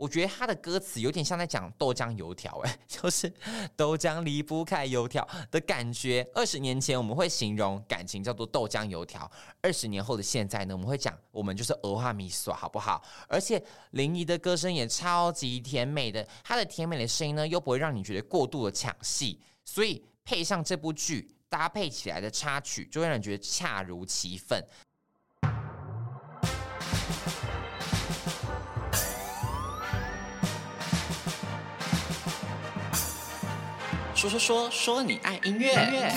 我觉得他的歌词有点像在讲豆浆油条，哎，就是豆浆离不开油条的感觉。二十年前我们会形容感情叫做豆浆油条，二十年后的现在呢，我们会讲我们就是蚵仔面线，好不好？而且林怡的歌声也超级甜美的，她的甜美的声音呢，又不会让你觉得过度的抢戏，所以配上这部剧搭配起来的插曲，就会让人觉得恰如其分。说说说说你爱音乐。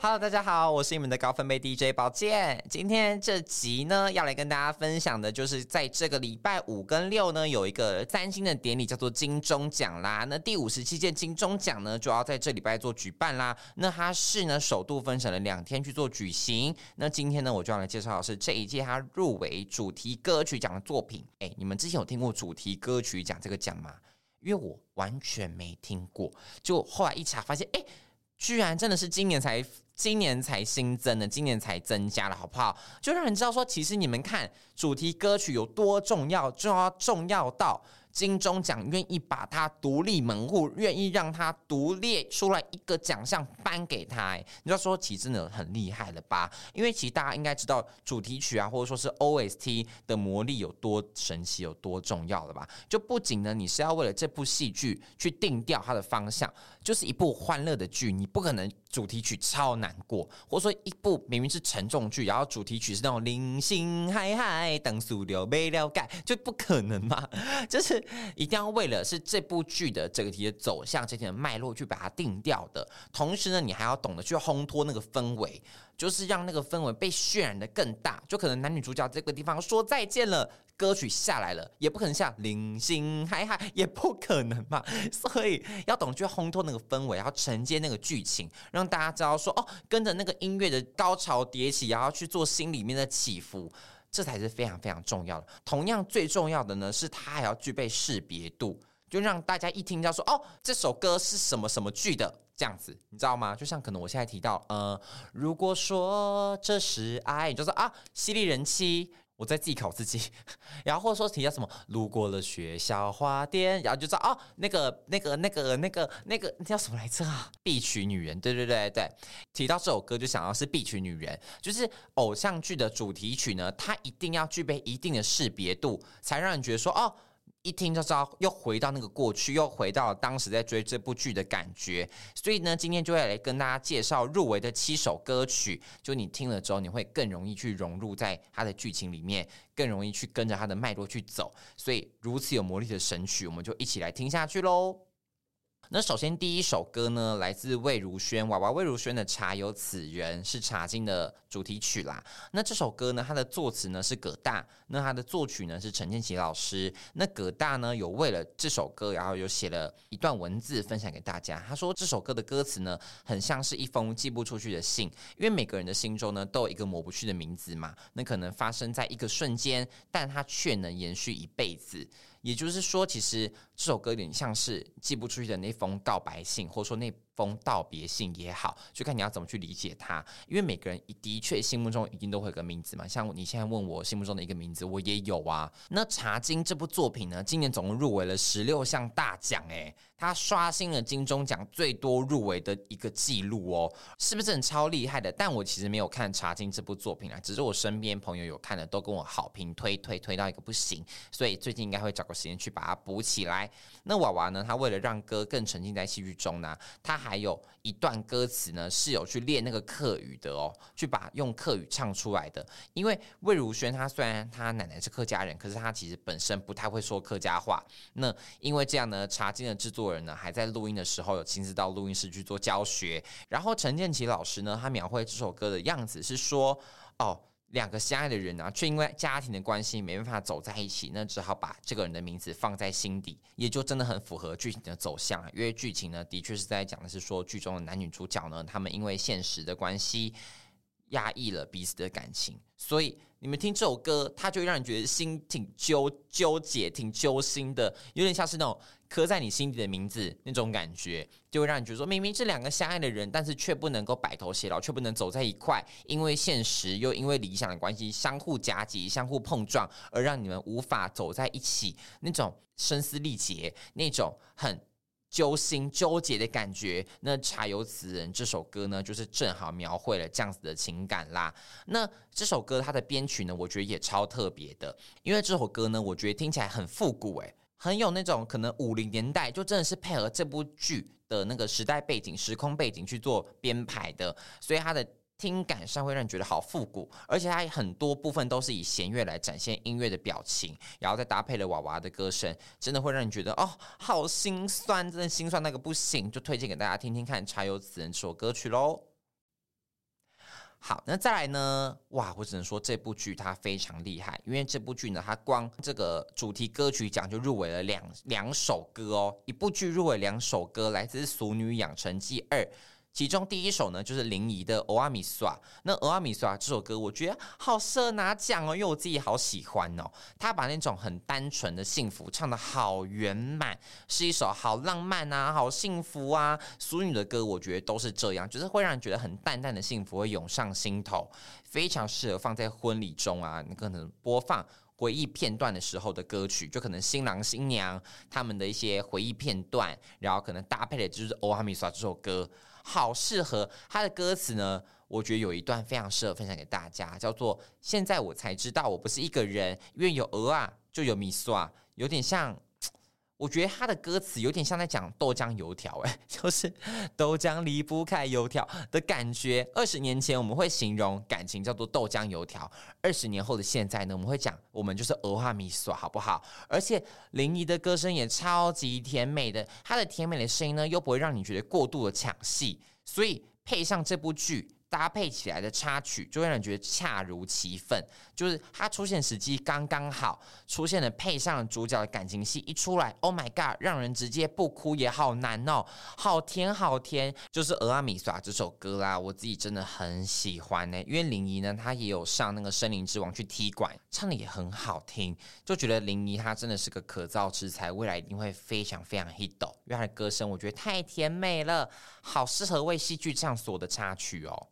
Hello，大家好，我是你们的高分贝 DJ 宝剑。今天这集呢，要来跟大家分享的就是在这个礼拜五跟六呢，有一个三星的典礼，叫做金钟奖啦。那第五十七届金钟奖呢，就要在这礼拜做举办啦。那它是呢，首度分成了两天去做举行。那今天呢，我就要来介绍的是这一届它入围主题歌曲奖的作品。哎，你们之前有听过主题歌曲奖这个奖吗？因为我完全没听过，就后来一查发现，哎，居然真的是今年才今年才新增的，今年才增加了，好不好？就让人知道说，其实你们看主题歌曲有多重要，重要重要到。金钟奖愿意把它独立门户，愿意让它独列出来一个奖项颁给他，你就说其实真的很厉害了吧？因为其实大家应该知道主题曲啊，或者说是 OST 的魔力有多神奇，有多重要了吧？就不仅呢，你是要为了这部戏剧去定调它的方向，就是一部欢乐的剧，你不可能主题曲超难过，或者说一部明明是沉重剧，然后主题曲是那种零星嗨嗨等速流没了解，就不可能嘛，就是。一定要为了是这部剧的这个题的走向、这题的脉络去把它定调的同时呢，你还要懂得去烘托那个氛围，就是让那个氛围被渲染得更大。就可能男女主角这个地方说再见了，歌曲下来了，也不可能像零星嗨嗨，也不可能嘛。所以要懂得去烘托那个氛围，然后承接那个剧情，让大家知道说哦，跟着那个音乐的高潮迭起，然后去做心里面的起伏。这才是非常非常重要的。同样最重要的呢，是它还要具备识别度，就让大家一听到说哦，这首歌是什么什么剧的这样子，你知道吗？就像可能我现在提到，呃，如果说这是爱，你就说啊，犀利人妻。我在自考自己，然后或者说提到什么路过了学校花店，然后就知道哦，那个那个那个那个那个那叫什么来着啊？必娶女人，对对对对，提到这首歌就想到是必娶女人，就是偶像剧的主题曲呢，它一定要具备一定的识别度，才让人觉得说哦。一听就知道，又回到那个过去，又回到当时在追这部剧的感觉。所以呢，今天就会来跟大家介绍入围的七首歌曲。就你听了之后，你会更容易去融入在它的剧情里面，更容易去跟着它的脉络去走。所以，如此有魔力的神曲，我们就一起来听下去喽。那首先第一首歌呢，来自魏如萱，娃娃魏如萱的《茶有此人》是《茶经》的主题曲啦。那这首歌呢，它的作词呢是葛大，那它的作曲呢是陈建奇老师。那葛大呢有为了这首歌，然后有写了一段文字分享给大家。他说这首歌的歌词呢，很像是一封寄不出去的信，因为每个人的心中呢都有一个抹不去的名字嘛。那可能发生在一个瞬间，但它却能延续一辈子。也就是说，其实这首歌有点像是寄不出去的那封告白信，或者说那封道别信也好，就看你要怎么去理解它。因为每个人的确心目中一定都会有个名字嘛，像你现在问我心目中的一个名字，我也有啊。那《茶金》这部作品呢，今年总共入围了十六项大奖，诶，它刷新了金钟奖最多入围的一个记录哦，是不是很超厉害的？但我其实没有看《茶金》这部作品啊，只是我身边朋友有看的，都跟我好评推推推到一个不行，所以最近应该会找个时间去把它补起来。那娃娃呢，他为了让歌更沉浸在戏剧中呢，他还还有一段歌词呢，是有去练那个客语的哦，去把用客语唱出来的。因为魏如萱她虽然她奶奶是客家人，可是她其实本身不太会说客家话。那因为这样呢，茶金的制作人呢还在录音的时候有亲自到录音室去做教学。然后陈建奇老师呢，他描绘这首歌的样子是说，哦。两个相爱的人呢，却因为家庭的关系没办法走在一起，那只好把这个人的名字放在心底，也就真的很符合剧情的走向。因为剧情呢，的确是在讲的是说，剧中的男女主角呢，他们因为现实的关系，压抑了彼此的感情，所以你们听这首歌，它就让人觉得心挺纠纠结、挺揪心的，有点像是那种刻在你心底的名字那种感觉，就会让你觉得说，明明是两个相爱的人，但是却不能够白头偕老，却不能走在一块，因为现实又因为理想的关系相互夹击、相互碰撞，而让你们无法走在一起，那种声嘶力竭，那种很。揪心纠结的感觉，那《茶油词人》这首歌呢，就是正好描绘了这样子的情感啦。那这首歌它的编曲呢，我觉得也超特别的，因为这首歌呢，我觉得听起来很复古，诶，很有那种可能五零年代就真的是配合这部剧的那个时代背景、时空背景去做编排的，所以它的。听感上会让你觉得好复古，而且它很多部分都是以弦乐来展现音乐的表情，然后再搭配了娃娃的歌声，真的会让你觉得哦，好心酸，真的心酸那个不行，就推荐给大家听听看《茶油此人》这首歌曲喽。好，那再来呢？哇，我只能说这部剧它非常厉害，因为这部剧呢，它光这个主题歌曲奖就入围了两两首歌哦，一部剧入围两首歌，来自《俗女养成记二》。其中第一首呢，就是林沂的《欧阿米耍》。那《欧阿米耍》这首歌，我觉得好适合拿奖哦，因为我自己好喜欢哦。他把那种很单纯的幸福唱得好圆满，是一首好浪漫啊、好幸福啊。俗女的歌，我觉得都是这样，就是会让人觉得很淡淡的幸福会涌上心头，非常适合放在婚礼中啊，你可能播放回忆片段的时候的歌曲，就可能新郎新娘他们的一些回忆片段，然后可能搭配的就是《欧阿米耍》这首歌。好适合他的歌词呢，我觉得有一段非常适合分享给大家，叫做“现在我才知道我不是一个人，因为有鹅啊就有米耍”，有点像。我觉得他的歌词有点像在讲豆浆油条，哎，就是豆浆离不开油条的感觉。二十年前我们会形容感情叫做豆浆油条，二十年后的现在呢，我们会讲我们就是蚵仔米耍，好不好？而且林怡的歌声也超级甜美的，她的甜美的声音呢，又不会让你觉得过度的抢戏，所以配上这部剧。搭配起来的插曲就会让人觉得恰如其分，就是它出现时机刚刚好，出现了配上主角的感情戏一出来，Oh my god，让人直接不哭也好难哦，好甜好甜，就是《俄阿米耍》这首歌啦，我自己真的很喜欢呢，因为林怡呢，她也有上那个《森林之王》去踢馆，唱的也很好听，就觉得林怡她真的是个可造之材，未来一定会非常非常 hit 哦，因为她的歌声我觉得太甜美了，好适合为戏剧唱所有的插曲哦。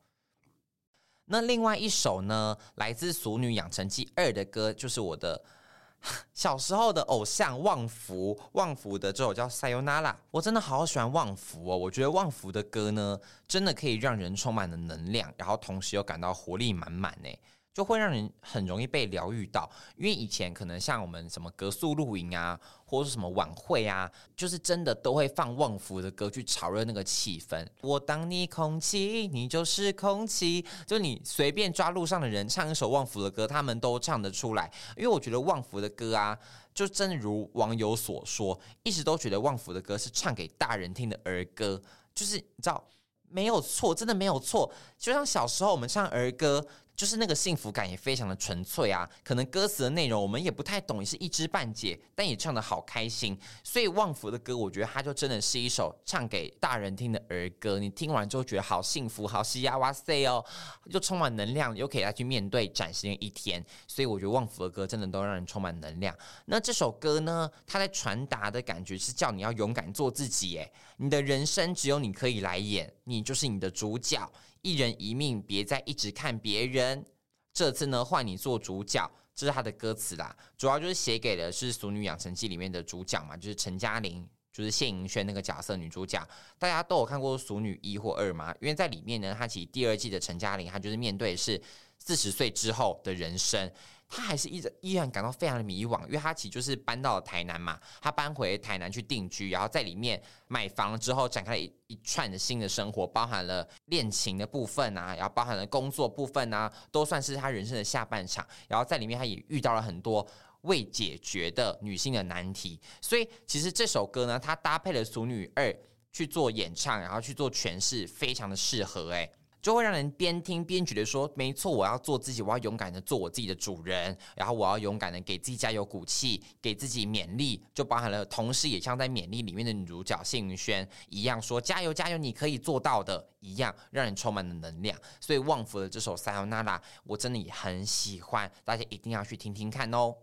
那另外一首呢，来自《俗女养成记二》的歌，就是我的 小时候的偶像旺福。旺福的这首叫《Sayonara》，我真的好喜欢旺福哦。我觉得旺福的歌呢，真的可以让人充满了能量，然后同时又感到活力满满诶。就会让人很容易被疗愈到，因为以前可能像我们什么隔宿露营啊，或者是什么晚会啊，就是真的都会放旺福的歌去炒热那个气氛。我当你空气，你就是空气，就你随便抓路上的人唱一首旺福的歌，他们都唱得出来。因为我觉得旺福的歌啊，就正如网友所说，一直都觉得旺福的歌是唱给大人听的儿歌，就是你知道没有错，真的没有错。就像小时候我们唱儿歌。就是那个幸福感也非常的纯粹啊，可能歌词的内容我们也不太懂，也是一知半解，但也唱得好开心。所以旺福的歌，我觉得它就真的是一首唱给大人听的儿歌。你听完之后觉得好幸福，好嘻呀哇塞哦，又充满能量，又可以来去面对崭新的一天。所以我觉得旺福的歌真的都让人充满能量。那这首歌呢，它在传达的感觉是叫你要勇敢做自己，诶，你的人生只有你可以来演，你就是你的主角。一人一命，别再一直看别人。这次呢，换你做主角，这是他的歌词啦。主要就是写给的是《俗女养成记》里面的主角嘛，就是陈嘉玲，就是谢盈萱那个角色女主角。大家都有看过《俗女一》或二吗？因为在里面呢，她其实第二季的陈嘉玲，她就是面对是四十岁之后的人生。他还是一直依然感到非常的迷惘，因为他其实就是搬到了台南嘛，他搬回台南去定居，然后在里面买房了之后，展开了一一串的新的生活，包含了恋情的部分啊，然后包含了工作部分啊，都算是他人生的下半场。然后在里面，他也遇到了很多未解决的女性的难题，所以其实这首歌呢，它搭配了《俗女二》去做演唱，然后去做诠释，非常的适合诶。就会让人边听边觉得说，没错，我要做自己，我要勇敢的做我自己的主人，然后我要勇敢的给自己加油鼓气，给自己勉励，就包含了同时也像在勉励里面的女主角谢云轩一样说加油加油，你可以做到的一样，让人充满了能量。所以旺福的这首《Sayonara》，我真的也很喜欢，大家一定要去听听看哦。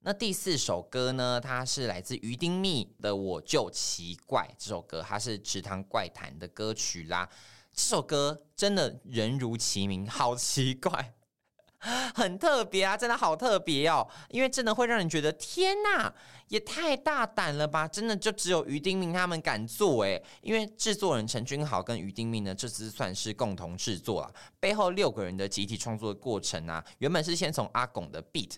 那第四首歌呢？它是来自于丁密的《我就奇怪》这首歌，它是池塘怪谈的歌曲啦。这首歌真的人如其名，好奇怪，很特别啊！真的好特别哦，因为真的会让人觉得天哪，也太大胆了吧！真的就只有于丁明他们敢做诶，因为制作人陈君豪跟于丁明呢，这次算是共同制作啊，背后六个人的集体创作的过程啊，原本是先从阿拱的 beat。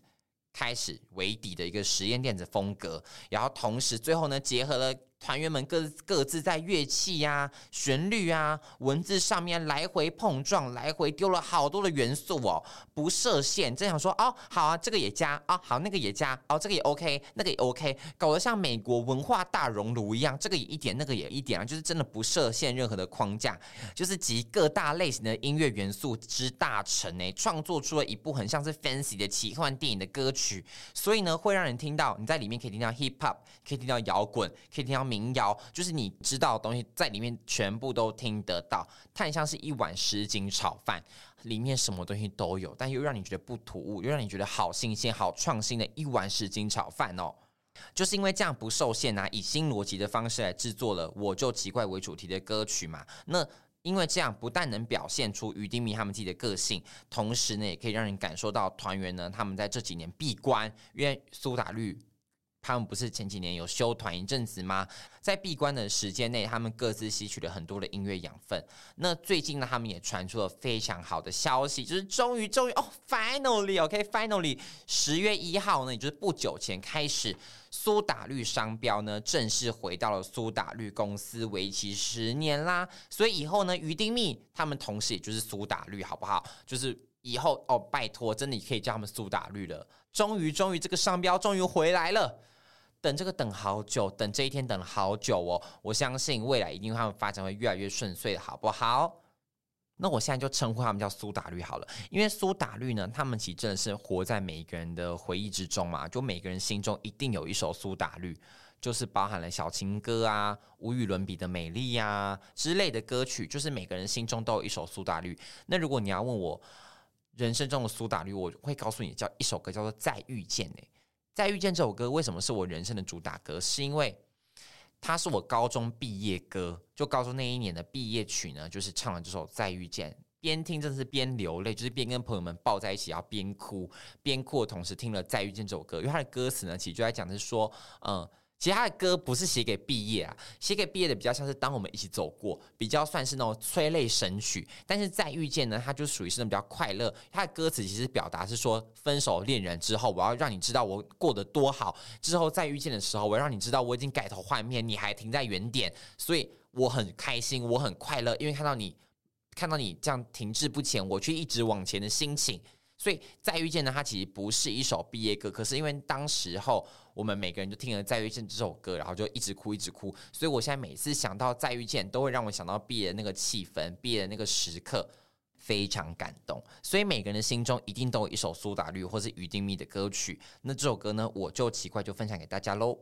开始为底的一个实验电子风格，然后同时最后呢，结合了。团员们各各自在乐器呀、啊、旋律啊、文字上面来回碰撞，来回丢了好多的元素哦，不设限。真想说哦，好啊，这个也加哦，好那个也加哦，这个也 OK，那个也 OK，搞得像美国文化大熔炉一样，这个也一点，那个也一点啊，就是真的不设限任何的框架，就是集各大类型的音乐元素之大成诶，创作出了一部很像是 fancy 的奇幻电影的歌曲，所以呢，会让人听到你在里面可以听到 hip hop，可以听到摇滚，可以听到。民谣就是你知道的东西，在里面全部都听得到。它很像是一碗什锦炒饭，里面什么东西都有，但又让你觉得不突兀，又让你觉得好新鲜、好创新的一碗什锦炒饭哦。就是因为这样不受限啊，以新逻辑的方式来制作了《我就奇怪》为主题的歌曲嘛。那因为这样不但能表现出于丁明他们自己的个性，同时呢，也可以让人感受到团员呢他们在这几年闭关，因为苏打绿。他们不是前几年有休团一阵子吗？在闭关的时间内，他们各自吸取了很多的音乐养分。那最近呢，他们也传出了非常好的消息，就是终于终于哦，finally，OK，finally，十月一号呢，也就是不久前开始，苏打绿商标呢正式回到了苏打绿公司，为期十年啦。所以以后呢，于丁密他们同时也就是苏打绿，好不好？就是以后哦，拜托，真的可以叫他们苏打绿了。终于，终于，这个商标终于回来了。等这个等好久，等这一天等了好久哦！我相信未来一定会发展会越来越顺遂，好不好？那我现在就称呼他们叫苏打绿好了，因为苏打绿呢，他们其实真的是活在每一个人的回忆之中嘛，就每个人心中一定有一首苏打绿，就是包含了小情歌啊、无与伦比的美丽呀、啊、之类的歌曲，就是每个人心中都有一首苏打绿。那如果你要问我人生中的苏打绿，我会告诉你叫一首歌叫做《再遇见》诶。再遇见这首歌为什么是我人生的主打歌？是因为它是我高中毕业歌，就高中那一年的毕业曲呢，就是唱了这首《再遇见》，边听真的是边流泪，就是边跟朋友们抱在一起，要边哭，边哭的同时听了《再遇见》这首歌，因为它的歌词呢，其实就在讲的是说，嗯。其实他的歌不是写给毕业啊，写给毕业的比较像是当我们一起走过，比较算是那种催泪神曲。但是再遇见呢，它就属于是那种比较快乐。他的歌词其实表达是说，分手恋人之后，我要让你知道我过得多好。之后再遇见的时候，我要让你知道我已经改头换面，你还停在原点。所以我很开心，我很快乐，因为看到你，看到你这样停滞不前，我却一直往前的心情。所以再遇见呢，它其实不是一首毕业歌，可是因为当时候我们每个人都听了再遇见这首歌，然后就一直哭一直哭，所以我现在每次想到再遇见，都会让我想到毕业的那个气氛，毕业的那个时刻，非常感动。所以每个人的心中一定都有一首苏打绿或是于丁密的歌曲。那这首歌呢，我就奇怪就分享给大家喽。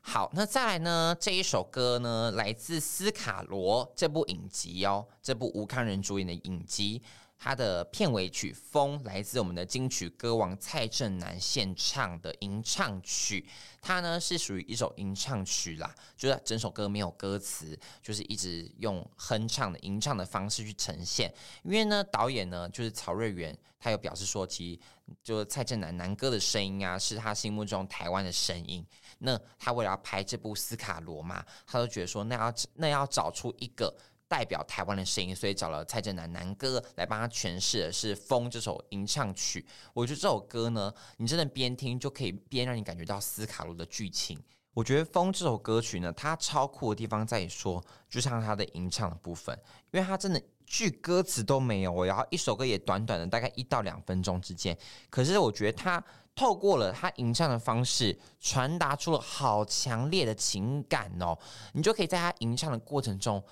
好，那再来呢，这一首歌呢，来自斯卡罗这部影集哦，这部吴慷仁主演的影集。它的片尾曲《风》来自我们的金曲歌王蔡振南献唱的吟唱曲，它呢是属于一首吟唱曲啦，就是整首歌没有歌词，就是一直用哼唱的吟唱的方式去呈现。因为呢，导演呢就是曹瑞原，他有表示说，其实就是蔡振南南哥的声音啊，是他心目中台湾的声音。那他为了要拍这部《斯卡罗》嘛，他都觉得说，那要那要找出一个。代表台湾的声音，所以找了蔡振南南哥来帮他诠释的是《风》这首吟唱曲。我觉得这首歌呢，你真的边听就可以边让你感觉到斯卡罗的剧情。我觉得《风》这首歌曲呢，它超酷的地方在于说，就像它的吟唱的部分，因为它真的句歌词都没有，然后一首歌也短短的大概一到两分钟之间，可是我觉得它透过了它吟唱的方式，传达出了好强烈的情感哦，你就可以在它吟唱的过程中。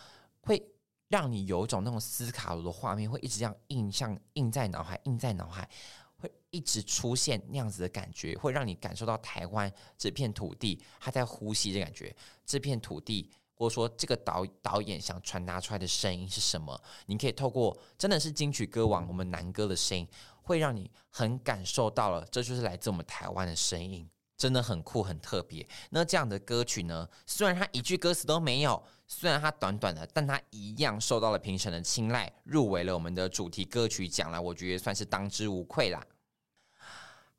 会让你有一种那种斯卡罗的画面，会一直这样印象印在脑海，印在脑海，会一直出现那样子的感觉，会让你感受到台湾这片土地它在呼吸的感觉，这片土地。或者说，这个导导演想传达出来的声音是什么？你可以透过真的是金曲歌王我们南哥的声音，会让你很感受到了，这就是来自我们台湾的声音，真的很酷很特别。那这样的歌曲呢，虽然它一句歌词都没有，虽然它短短的，但它一样受到了评审的青睐，入围了我们的主题歌曲奖了。我觉得算是当之无愧啦。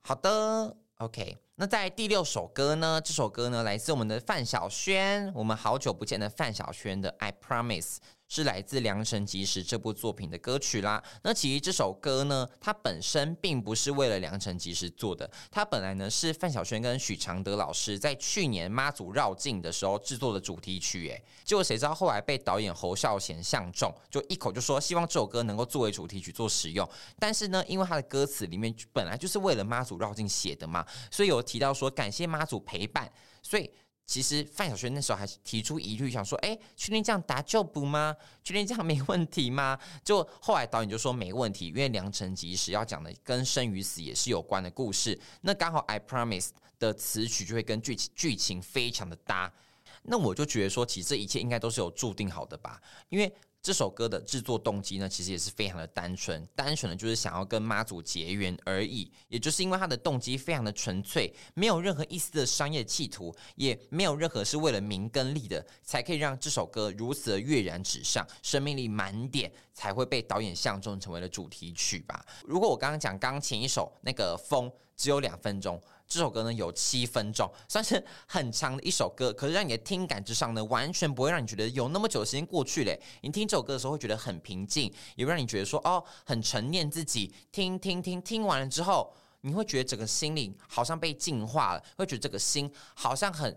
好的，OK。那在第六首歌呢？这首歌呢，来自我们的范晓萱，我们好久不见的范晓萱的《I Promise》。是来自《良辰吉时》这部作品的歌曲啦。那其实这首歌呢，它本身并不是为了《良辰吉时》做的，它本来呢是范晓萱跟许常德老师在去年妈祖绕境的时候制作的主题曲。哎，结果谁知道后来被导演侯孝贤相中，就一口就说希望这首歌能够作为主题曲做使用。但是呢，因为它的歌词里面本来就是为了妈祖绕境写的嘛，所以有提到说感谢妈祖陪伴，所以。其实范晓萱那时候还提出疑虑，想说：“哎，确定这样打就补吗？确定这样没问题吗？”就后来导演就说没问题，因为良辰吉时要讲的跟生与死也是有关的故事。那刚好《I Promise》的词曲就会跟剧情剧情非常的搭。那我就觉得说，其实这一切应该都是有注定好的吧，因为。这首歌的制作动机呢，其实也是非常的单纯，单纯的就是想要跟妈祖结缘而已。也就是因为他的动机非常的纯粹，没有任何一丝的商业企图，也没有任何是为了名跟利的，才可以让这首歌如此的跃然纸上，生命力满点，才会被导演相中成为了主题曲吧。如果我刚刚讲刚前一首那个风只有两分钟。这首歌呢有七分钟，算是很长的一首歌，可是让你的听感之上呢，完全不会让你觉得有那么久的时间过去嘞。你听这首歌的时候会觉得很平静，也会让你觉得说哦，很沉淀自己。听听听，听完了之后，你会觉得整个心灵好像被净化了，会觉得这个心好像很。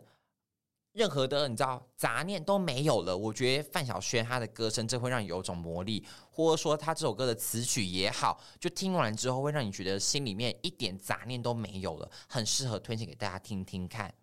任何的你知道杂念都没有了，我觉得范晓萱她的歌声这会让你有种魔力，或者说她这首歌的词曲也好，就听完之后会让你觉得心里面一点杂念都没有了，很适合推荐给大家听听看。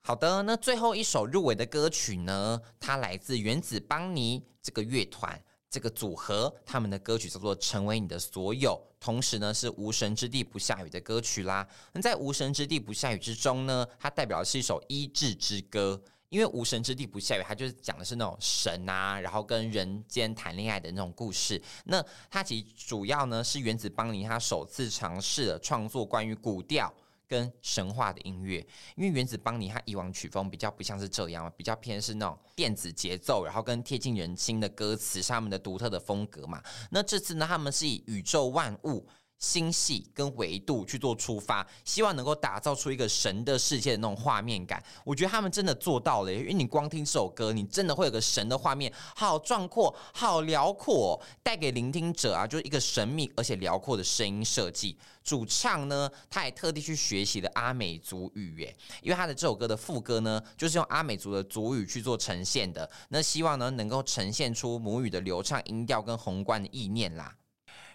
好的，那最后一首入围的歌曲呢，它来自原子邦尼这个乐团。这个组合他们的歌曲叫做《成为你的所有》，同时呢是《无神之地不下雨》的歌曲啦。那在《无神之地不下雨》之中呢，它代表的是一首医治之歌，因为《无神之地不下雨》它就是讲的是那种神啊，然后跟人间谈恋爱的那种故事。那它其实主要呢是原子邦尼他首次尝试了创作关于古调。跟神话的音乐，因为原子邦尼他以往曲风比较不像是这样，比较偏是那种电子节奏，然后跟贴近人心的歌词是他们的独特的风格嘛。那这次呢，他们是以宇宙万物。星系跟维度去做出发，希望能够打造出一个神的世界的那种画面感。我觉得他们真的做到了，因为你光听这首歌，你真的会有个神的画面，好壮阔，好辽阔，带给聆听者啊，就是一个神秘而且辽阔的声音设计。主唱呢，他也特地去学习了阿美族语，耶，因为他的这首歌的副歌呢，就是用阿美族的族语去做呈现的。那希望呢，能够呈现出母语的流畅音调跟宏观的意念啦。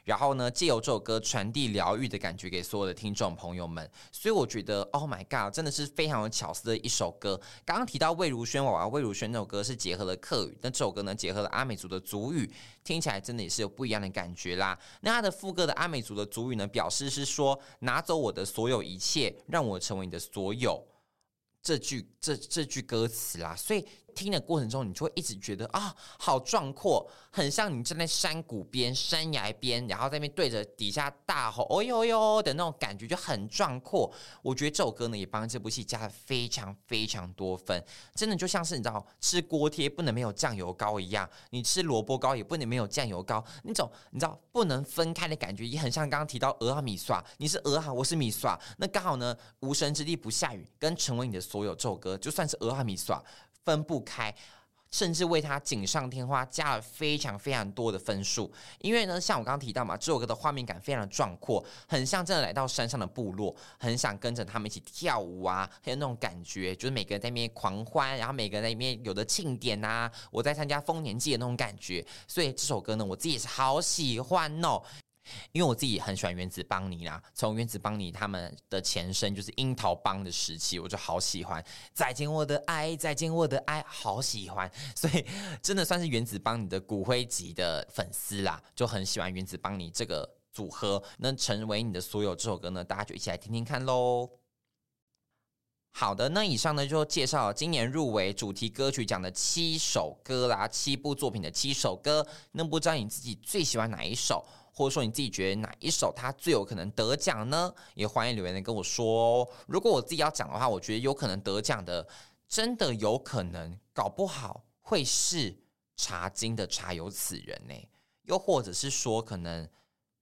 然后呢，借由这首歌传递疗愈的感觉给所有的听众朋友们，所以我觉得，Oh my God，真的是非常有巧思的一首歌。刚刚提到魏如萱娃娃，魏如萱那首歌是结合了客语，那这首歌呢，结合了阿美族的族语，听起来真的也是有不一样的感觉啦。那它的副歌的阿美族的族语呢，表示是说，拿走我的所有一切，让我成为你的所有。这句这这句歌词啦，所以。听的过程中，你就会一直觉得啊，好壮阔，很像你站在山谷边、山崖边，然后在那边对着底下大吼“哦呦呦”的那种感觉，就很壮阔。我觉得这首歌呢，也帮这部戏加了非常非常多分，真的就像是你知道吃锅贴不能没有酱油膏一样，你吃萝卜糕也不能没有酱油膏，那种你知道不能分开的感觉，也很像刚刚提到蚵仔米刷，你是蚵仔，我是米刷，那刚好呢，无神之地不下雨，跟成为你的所有这首歌，就算是蚵仔米刷。分不开，甚至为他锦上添花，加了非常非常多的分数。因为呢，像我刚刚提到嘛，这首歌的画面感非常的壮阔，很像真的来到山上的部落，很想跟着他们一起跳舞啊，很有那种感觉，就是每个人在那边狂欢，然后每个人在那边有的庆典呐、啊，我在参加丰年祭的那种感觉。所以这首歌呢，我自己是好喜欢哦。因为我自己很喜欢原子邦尼啦，从原子邦尼他们的前身就是樱桃帮的时期，我就好喜欢。再见我的爱，再见我的爱，好喜欢。所以真的算是原子邦尼的骨灰级的粉丝啦，就很喜欢原子邦尼这个组合。能成为你的所有这首歌呢，大家就一起来听听看喽。好的，那以上呢就介绍今年入围主题歌曲奖的七首歌啦，七部作品的七首歌。那不知道你自己最喜欢哪一首？或者说你自己觉得哪一首它最有可能得奖呢？也欢迎留言来跟我说哦。如果我自己要讲的话，我觉得有可能得奖的，真的有可能，搞不好会是茶金的茶有此人呢。又或者是说，可能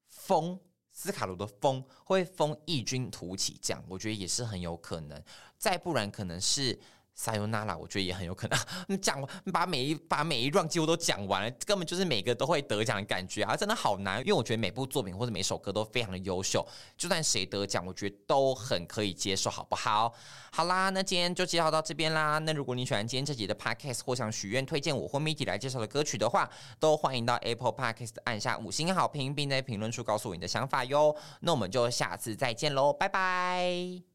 风斯卡罗的风会风异军突起这样，我觉得也是很有可能。再不然，可能是。撒尤那拉，我觉得也很有可能。你讲完，把每一把每一 round 几乎都讲完了，根本就是每个都会得奖的感觉啊！真的好难，因为我觉得每部作品或者每首歌都非常的优秀，就算谁得奖，我觉得都很可以接受，好不好？好啦，那今天就介绍到这边啦。那如果你喜欢今天这集的 podcast 或想许愿推荐我或 Miki 来介绍的歌曲的话，都欢迎到 Apple Podcast 按下五星好评，并在评论处告诉我你的想法哟。那我们就下次再见喽，拜拜。